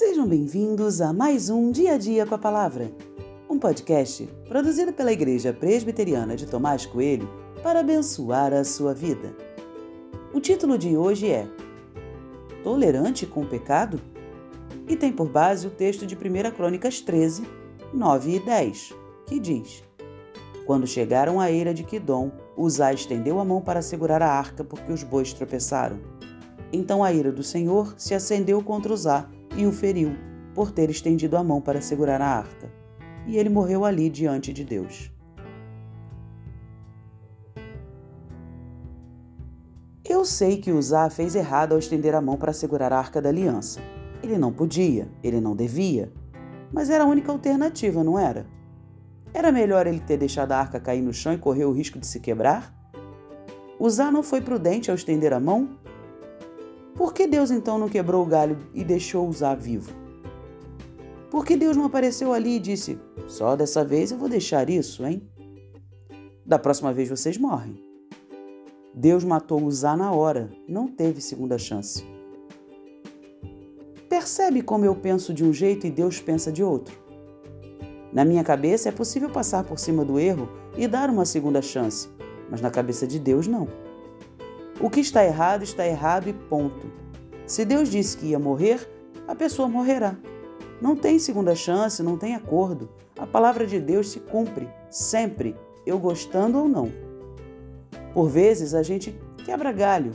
Sejam bem-vindos a mais um Dia a Dia com a Palavra, um podcast produzido pela Igreja Presbiteriana de Tomás Coelho para abençoar a sua vida. O título de hoje é Tolerante com o pecado? E tem por base o texto de 1 Crônicas 13, 9 e 10, que diz: Quando chegaram à eira de Quidom, Uzá estendeu a mão para segurar a arca porque os bois tropeçaram. Então a ira do Senhor se acendeu contra Uzá e o feriu, por ter estendido a mão para segurar a arca. E ele morreu ali diante de Deus. Eu sei que Uzá fez errado ao estender a mão para segurar a arca da aliança. Ele não podia, ele não devia, mas era a única alternativa, não era? Era melhor ele ter deixado a arca cair no chão e correr o risco de se quebrar? Uzá não foi prudente ao estender a mão? Por que Deus então não quebrou o galho e deixou usar vivo? Por que Deus não apareceu ali e disse: Só dessa vez eu vou deixar isso, hein? Da próxima vez vocês morrem. Deus matou Uzá na hora, não teve segunda chance. Percebe como eu penso de um jeito e Deus pensa de outro? Na minha cabeça é possível passar por cima do erro e dar uma segunda chance, mas na cabeça de Deus não. O que está errado, está errado e ponto. Se Deus disse que ia morrer, a pessoa morrerá. Não tem segunda chance, não tem acordo. A palavra de Deus se cumpre, sempre, eu gostando ou não. Por vezes a gente quebra galho,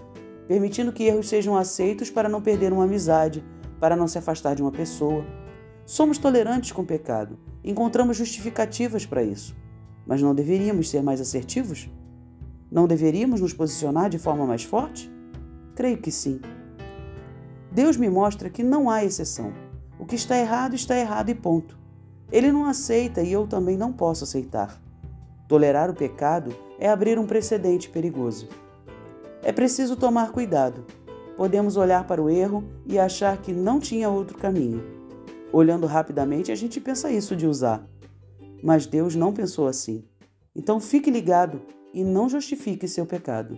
permitindo que erros sejam aceitos para não perder uma amizade, para não se afastar de uma pessoa. Somos tolerantes com o pecado, encontramos justificativas para isso, mas não deveríamos ser mais assertivos? Não deveríamos nos posicionar de forma mais forte? Creio que sim. Deus me mostra que não há exceção. O que está errado, está errado e ponto. Ele não aceita e eu também não posso aceitar. Tolerar o pecado é abrir um precedente perigoso. É preciso tomar cuidado. Podemos olhar para o erro e achar que não tinha outro caminho. Olhando rapidamente, a gente pensa isso de usar. Mas Deus não pensou assim. Então fique ligado e não justifique seu pecado.